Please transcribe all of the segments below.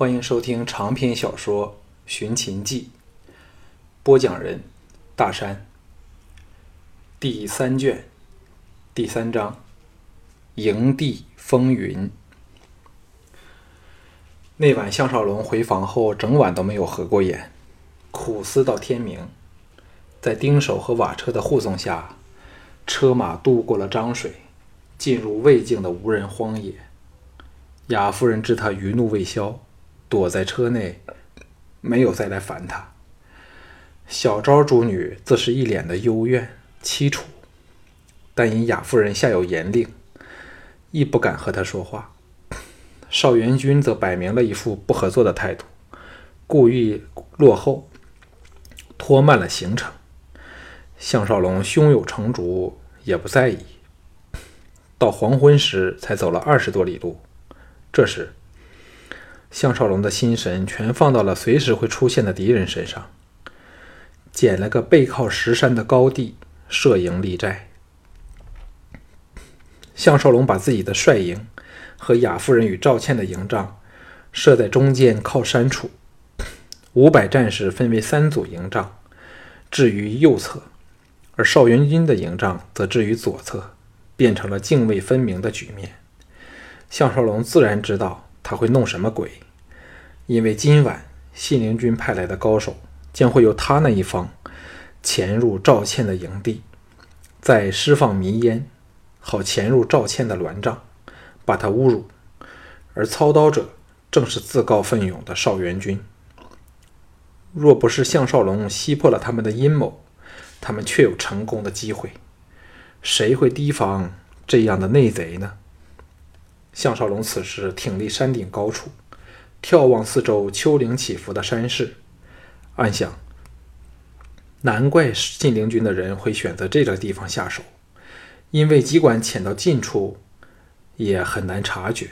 欢迎收听长篇小说《寻秦记》，播讲人：大山。第三卷，第三章：营地风云。那晚，项少龙回房后，整晚都没有合过眼，苦思到天明。在丁守和瓦车的护送下，车马渡过了漳水，进入魏境的无人荒野。雅夫人知他余怒未消，躲在车内，没有再来烦他。小昭主女自是一脸的幽怨凄楚，但因雅夫人下有严令，亦不敢和他说话。邵元君则摆明了一副不合作的态度，故意落后，拖慢了行程。项少龙胸有成竹，也不在意。到黄昏时，才走了二十多里路。这时，项少龙的心神全放到了随时会出现的敌人身上，捡了个背靠石山的高地，设营立寨。项少龙把自己的帅营和雅夫人与赵倩的营帐设在中间靠山处，五百战士分为三组营帐，置于右侧。而邵元军的营帐则置于左侧，变成了泾渭分明的局面。项少龙自然知道他会弄什么鬼，因为今晚信陵君派来的高手将会由他那一方潜入赵倩的营地，再释放迷烟，好潜入赵倩的銮帐，把他侮辱。而操刀者正是自告奋勇的邵元军。若不是项少龙击破了他们的阴谋，他们确有成功的机会，谁会提防这样的内贼呢？项少龙此时挺立山顶高处，眺望四周丘陵起伏的山势，暗想：难怪信陵军的人会选择这个地方下手，因为尽管潜到近处，也很难察觉。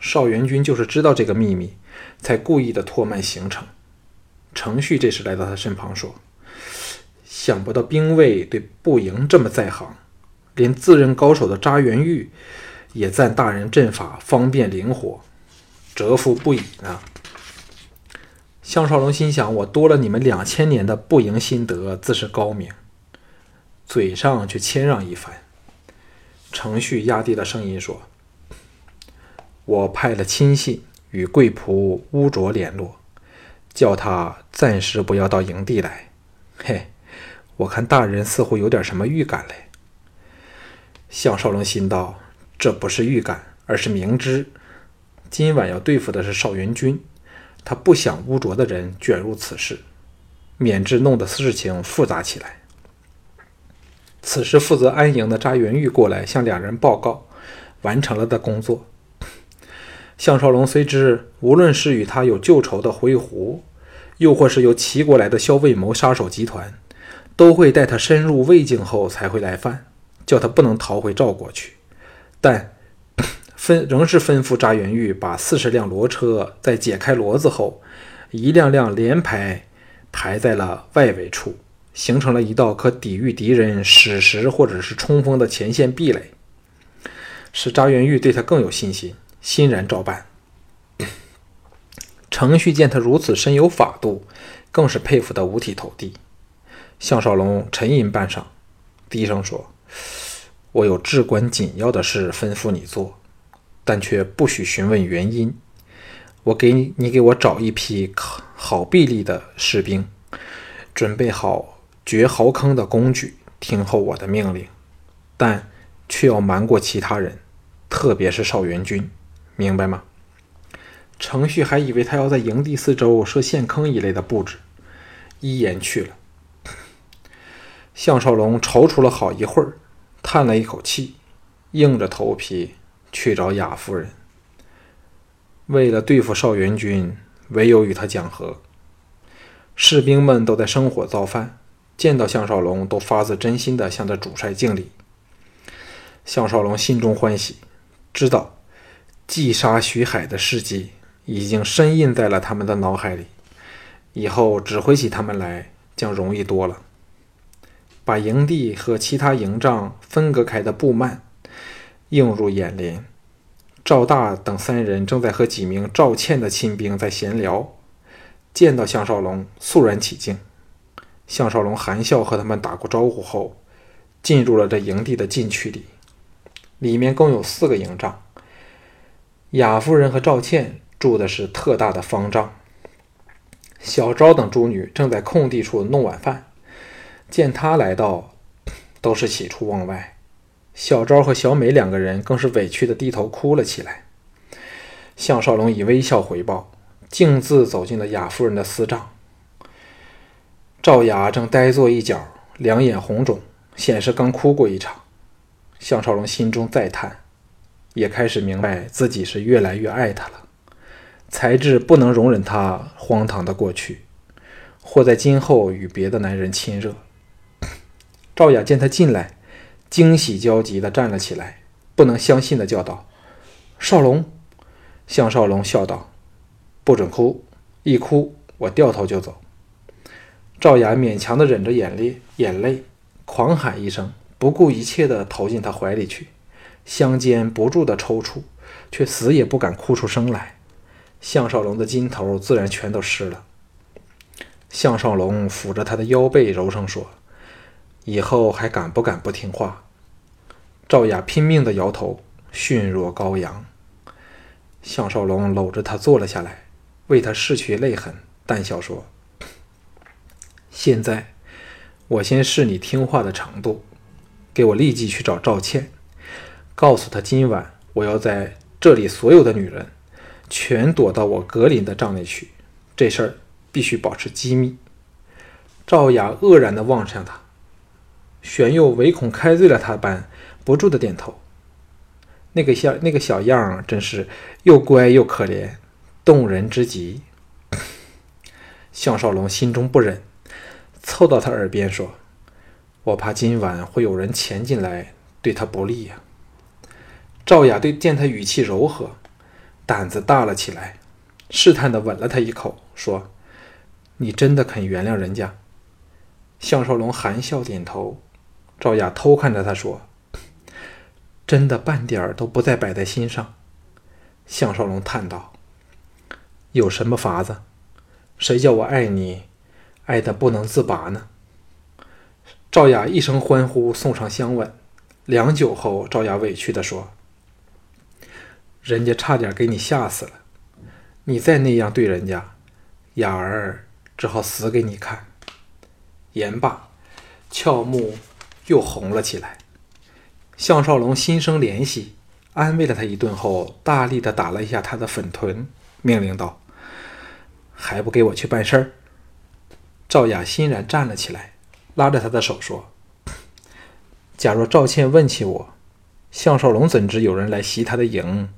邵元军就是知道这个秘密，才故意的拖慢行程。程旭这时来到他身旁说。想不到兵卫对步营这么在行，连自认高手的扎元玉也赞大人阵法方便灵活，折服不已呢。项少龙心想：我多了你们两千年的步营心得，自是高明，嘴上却谦让一番。程旭压低了声音说：“我派了亲信与贵仆乌卓联络，叫他暂时不要到营地来。”嘿。我看大人似乎有点什么预感嘞。项少龙心道：这不是预感，而是明知今晚要对付的是邵元军，他不想污浊的人卷入此事，免致弄得事情复杂起来。此时负责安营的查元玉过来向两人报告完成了的工作。项少龙虽知，无论是与他有旧仇的灰狐，又或是由齐国来的萧卫谋杀手集团。都会待他深入魏境后才会来犯，叫他不能逃回赵国去。但分仍是吩咐扎元玉把四十辆骡车在解开骡子后，一辆辆连排排在了外围处，形成了一道可抵御敌人矢石或者是冲锋的前线壁垒，使扎元玉对他更有信心，欣然照办。程旭见他如此深有法度，更是佩服得五体投地。项少龙沉吟半晌，低声说：“我有至关紧要的事吩咐你做，但却不许询问原因。我给你，你给我找一批好臂力的士兵，准备好掘壕坑的工具，听候我的命令。但却要瞒过其他人，特别是邵元军，明白吗？”程旭还以为他要在营地四周设陷坑一类的布置，一言去了。项少龙踌躇了好一会儿，叹了一口气，硬着头皮去找雅夫人。为了对付邵元军，唯有与他讲和。士兵们都在生火造饭，见到项少龙，都发自真心的向着主帅敬礼。项少龙心中欢喜，知道击杀徐海的事迹已经深印在了他们的脑海里，以后指挥起他们来将容易多了。把营地和其他营帐分隔开的布幔映入眼帘，赵大等三人正在和几名赵倩的亲兵在闲聊，见到项少龙，肃然起敬。项少龙含笑和他们打过招呼后，进入了这营地的禁区里。里面共有四个营帐，雅夫人和赵倩住的是特大的方帐。小昭等诸女正在空地处弄晚饭，见他来到，都是喜出望外。小昭和小美两个人更是委屈的低头哭了起来。项少龙以微笑回报，径自走进了雅夫人的私帐。赵雅正呆坐一角，两眼红肿，显示刚哭过一场。项少龙心中再叹，也开始明白自己是越来越爱她了。才智不能容忍她荒唐的过去，或在今后与别的男人亲热。赵雅见他进来，惊喜交集地站了起来，不能相信地叫道：“少龙！”项少龙笑道：“不准哭，一哭我掉头就走。”赵雅勉强地忍着眼泪，眼泪狂喊一声。不顾一切地投进他怀里去，香肩不住地抽搐，却死也不敢哭出声来。项少龙的筋头自然全都湿了。项少龙抚着他的腰背，柔声说：“以后还敢不敢不听话？”赵雅拼命地摇头，噤若羔羊。项少龙搂着她坐了下来，为她拭去泪痕，淡笑说：“现在，我先试你听话的程度。”给我立即去找赵倩，告诉她今晚我要在这里所有的女人全躲到我格林的帐内去，这事儿必须保持机密。赵雅愕然地望向他，玄佑唯恐开罪了他般不住地点头。那个小那个小样儿真是又乖又可怜，动人之极。项少龙心中不忍，凑到他耳边说。我怕今晚会有人潜进来，对他不利呀。赵雅对见他语气柔和，胆子大了起来，试探地吻了他一口，说：“你真的肯原谅人家？”项少龙含笑点头。赵雅偷看着他说：“真的半点儿都不再摆在心上。”项少龙叹道：“有什么法子？谁叫我爱你，爱得不能自拔呢？”赵雅一声欢呼，送上香吻。良久后，赵雅委屈地说：“人家差点给你吓死了，你再那样对人家，雅儿只好死给你看。”言罢，俏目又红了起来。项少龙心生怜惜，安慰了他一顿后，大力的打了一下他的粉臀，命令道：“还不给我去办事儿？”赵雅欣然站了起来。拉着他的手说：“假若赵倩问起我，项少龙怎知有人来袭他的营？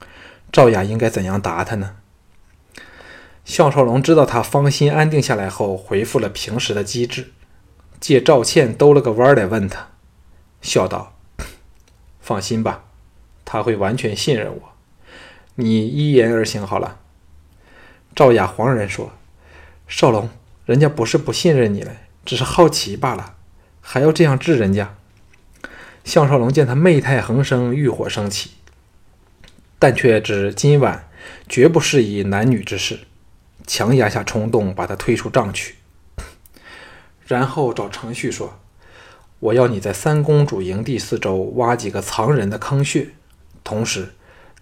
赵雅应该怎样答他呢？”项少龙知道他芳心安定下来后，恢复了平时的机智，借赵倩兜了个弯来问他，笑道：“放心吧，他会完全信任我，你依言而行好了。”赵雅惶然说：“少龙，人家不是不信任你了。”只是好奇罢了，还要这样治人家。项少龙见他媚态横生，欲火升起，但却知今晚绝不适宜男女之事，强压下冲动，把他推出帐去。然后找程旭说：“我要你在三公主营地四周挖几个藏人的坑穴，同时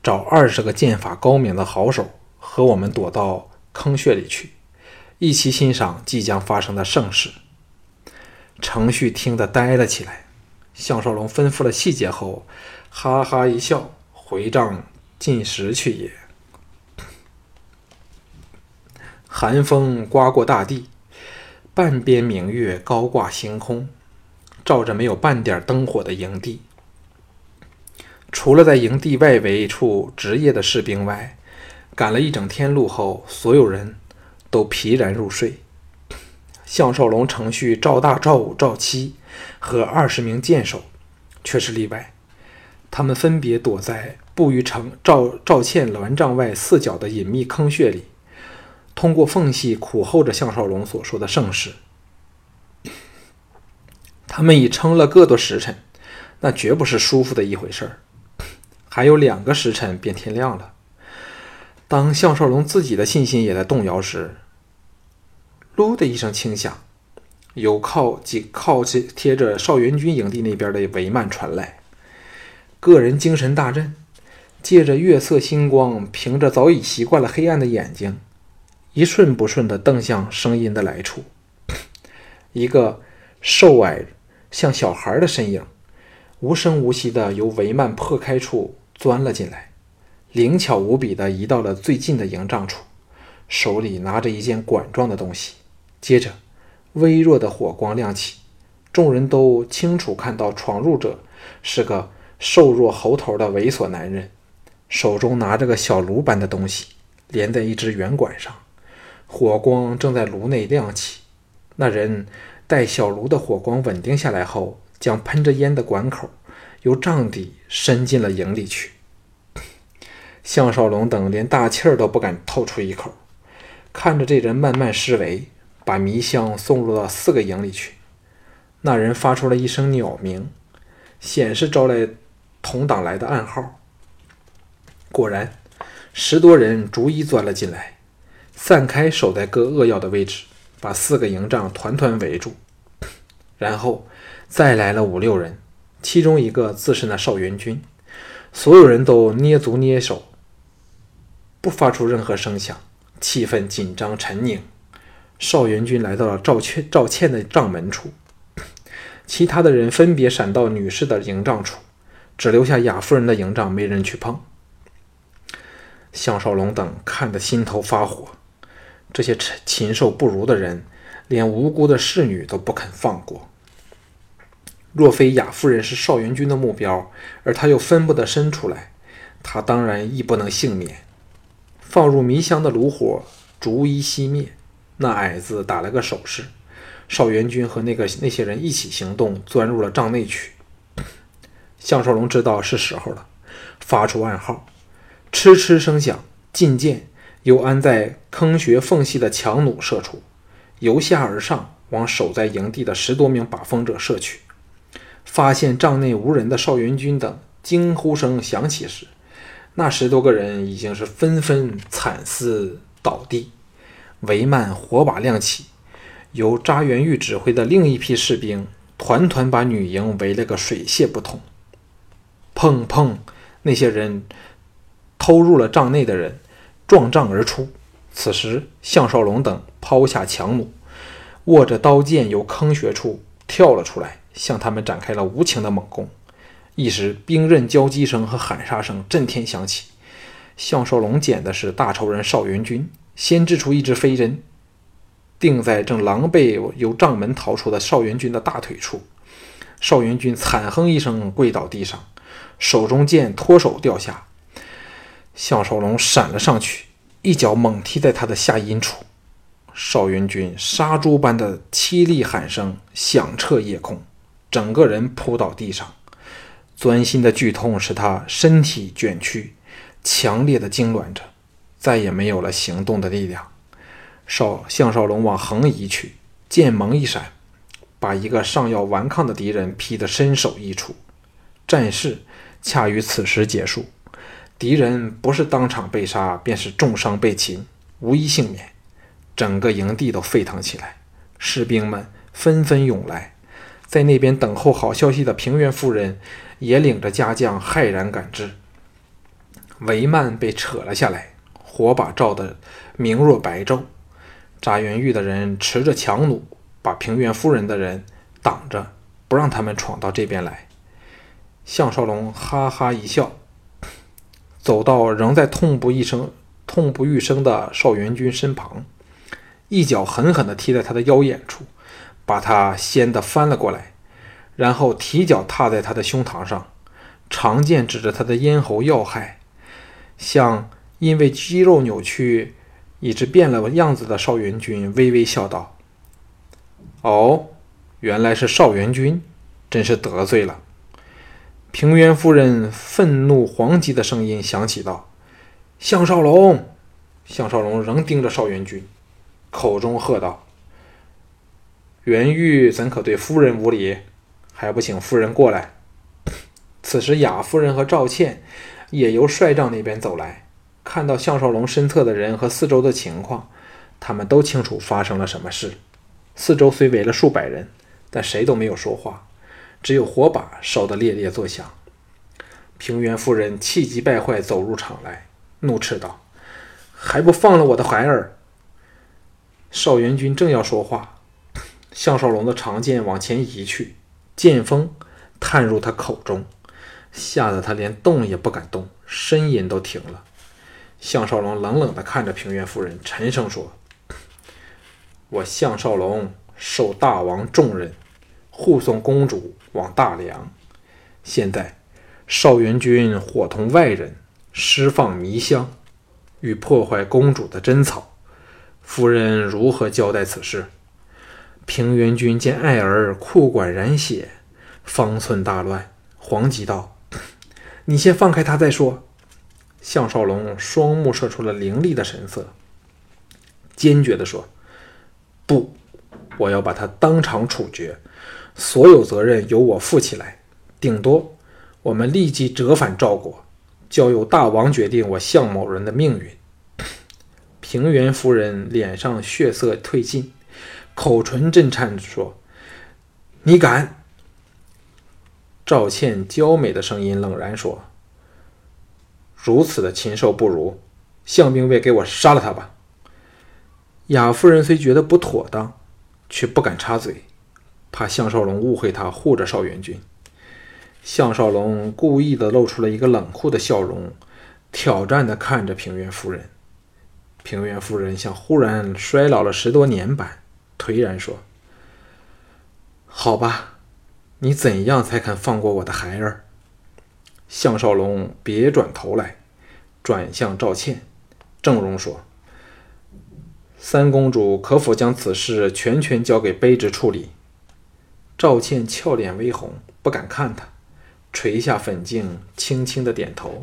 找二十个剑法高明的好手，和我们躲到坑穴里去，一起欣赏即将发生的盛事。”程旭听得呆了起来。项少龙吩咐了细节后，哈哈一笑，回帐进食去也。寒风刮过大地，半边明月高挂星空，照着没有半点灯火的营地。除了在营地外围处值夜的士兵外，赶了一整天路后，所有人都疲然入睡。项少龙、程序、赵大、赵武、赵七和二十名剑手却是例外，他们分别躲在布于城赵赵倩銮帐外四角的隐秘坑穴里，通过缝隙苦候着项少龙所说的盛世。他们已撑了个多时辰，那绝不是舒服的一回事儿。还有两个时辰便天亮了。当项少龙自己的信心也在动摇时，噜的一声轻响，由靠紧靠贴着少元军营地那边的帷幔传来。个人精神大振，借着月色星光，凭着早已习惯了黑暗的眼睛，一瞬不瞬地瞪向声音的来处。一个瘦矮像小孩的身影，无声无息地由帷幔破开处钻了进来，灵巧无比地移到了最近的营帐处，手里拿着一件管状的东西。接着，微弱的火光亮起，众人都清楚看到闯入者是个瘦弱猴头的猥琐男人，手中拿着个小炉般的东西，连在一只圆管上，火光正在炉内亮起。那人待小炉的火光稳定下来后，将喷着烟的管口由帐底伸进了营里去。项少龙等连大气儿都不敢透出一口，看着这人慢慢施为。把迷香送入到四个营里去。那人发出了一声鸟鸣，显示招来同党来的暗号。果然，十多人逐一钻了进来，散开守在各扼要的位置，把四个营帐团团围住。然后再来了五六人，其中一个自是那少元军。所有人都捏足捏手，不发出任何声响，气氛紧张沉凝。少元军来到了赵倩赵倩的帐门处，其他的人分别闪到女士的营帐处，只留下雅夫人的营帐没人去碰。项少龙等看得心头发火，这些禽禽兽不如的人，连无辜的侍女都不肯放过。若非雅夫人是少元军的目标，而他又分不得身出来，他当然亦不能幸免。放入迷香的炉火逐一熄灭。那矮子打了个手势，少元军和那个那些人一起行动，钻入了帐内去。项少龙知道是时候了，发出暗号，嗤嗤声响，进见由安在坑穴缝隙的强弩射出，由下而上往守在营地的十多名把风者射去。发现帐内无人的少元军等惊呼声响起时，那十多个人已经是纷纷惨死倒地。帷幔火把亮起，由扎元玉指挥的另一批士兵团团把女营围了个水泄不通。砰砰！那些人偷入了帐内的人撞帐而出。此时，项少龙等抛下强弩，握着刀剑由坑穴处跳了出来，向他们展开了无情的猛攻。一时，兵刃交击声和喊杀声震天响起。项少龙捡的是大仇人邵元军。先掷出一支飞针，定在正狼狈由帐门逃出的邵元军的大腿处。邵元军惨哼一声，跪倒地上，手中剑脱手掉下。项少龙闪了上去，一脚猛踢在他的下阴处。邵元军杀猪般的凄厉喊声响彻夜空，整个人扑倒地上。钻心的剧痛使他身体卷曲，强烈的痉挛着。再也没有了行动的力量。少项少龙往横移去，剑芒一闪，把一个上要顽抗的敌人劈得身首异处。战事恰于此时结束，敌人不是当场被杀，便是重伤被擒，无一幸免。整个营地都沸腾起来，士兵们纷纷涌来，在那边等候好消息的平原夫人也领着家将骇然赶至。帷幔被扯了下来。火把照得明若白昼，扎元玉的人持着强弩，把平原夫人的人挡着，不让他们闯到这边来。项少龙哈哈一笑，走到仍在痛不欲生、痛不欲生的少元军身旁，一脚狠狠地踢在他的腰眼处，把他掀得翻了过来，然后提脚踏在他的胸膛上，长剑指着他的咽喉要害，像。因为肌肉扭曲，以致变了样子的邵元军微微笑道：“哦，原来是邵元军，真是得罪了。”平原夫人愤怒惶急的声音响起道：“项少龙！”项少龙仍盯着邵元军，口中喝道：“元玉怎可对夫人无礼？还不请夫人过来！”此时，雅夫人和赵倩。也由帅帐那边走来，看到项少龙身侧的人和四周的情况，他们都清楚发生了什么事。四周虽围了数百人，但谁都没有说话，只有火把烧得烈烈作响。平原夫人气急败坏走入场来，怒斥道：“还不放了我的孩儿！”邵元军正要说话，项少龙的长剑往前移去，剑锋探入他口中，吓得他连动也不敢动，呻吟都停了。项少龙冷冷地看着平原夫人，沉声说：“我项少龙受大王重任，护送公主往大梁。现在少元军伙同外人释放迷香，欲破坏公主的贞操。”夫人如何交代此事？平原君见爱儿裤管染血，方寸大乱，惶急道：“你先放开他再说。”项少龙双目射出了凌厉的神色，坚决地说：“不，我要把他当场处决，所有责任由我负起来。顶多我们立即折返赵国，交由大王决定我项某人的命运。”平原夫人脸上血色褪尽，口唇震颤着说：“你敢？”赵倩娇美的声音冷然说：“如此的禽兽不如，项兵卫给我杀了他吧！”雅夫人虽觉得不妥当，却不敢插嘴，怕项少龙误会他护着邵元君。项少龙故意的露出了一个冷酷的笑容，挑战的看着平原夫人。平原夫人像忽然衰老了十多年般，颓然说：“好吧，你怎样才肯放过我的孩儿？”项少龙别转头来，转向赵倩，郑容说：“三公主可否将此事全权交给卑职处理？”赵倩俏脸微红，不敢看他，垂下粉镜，轻轻的点头。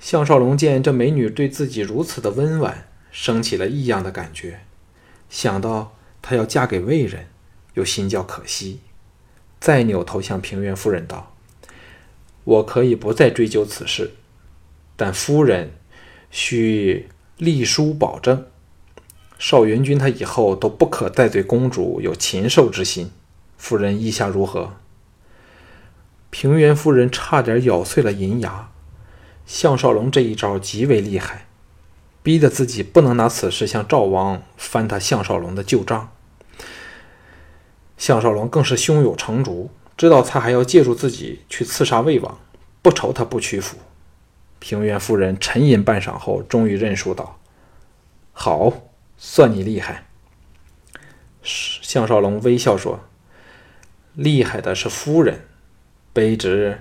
项少龙见这美女对自己如此的温婉，升起了异样的感觉。想到她要嫁给魏人，又心叫可惜，再扭头向平原夫人道：“我可以不再追究此事，但夫人需立书保证，邵元君他以后都不可再对公主有禽兽之心。夫人意下如何？”平原夫人差点咬碎了银牙。项少龙这一招极为厉害，逼得自己不能拿此事向赵王翻他项少龙的旧账。项少龙更是胸有成竹，知道他还要借助自己去刺杀魏王，不愁他不屈服。平原夫人沉吟半晌后，终于认输道：“好，算你厉害。”项少龙微笑说：“厉害的是夫人，卑职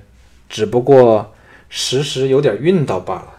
只不过……”时时有点晕倒罢了。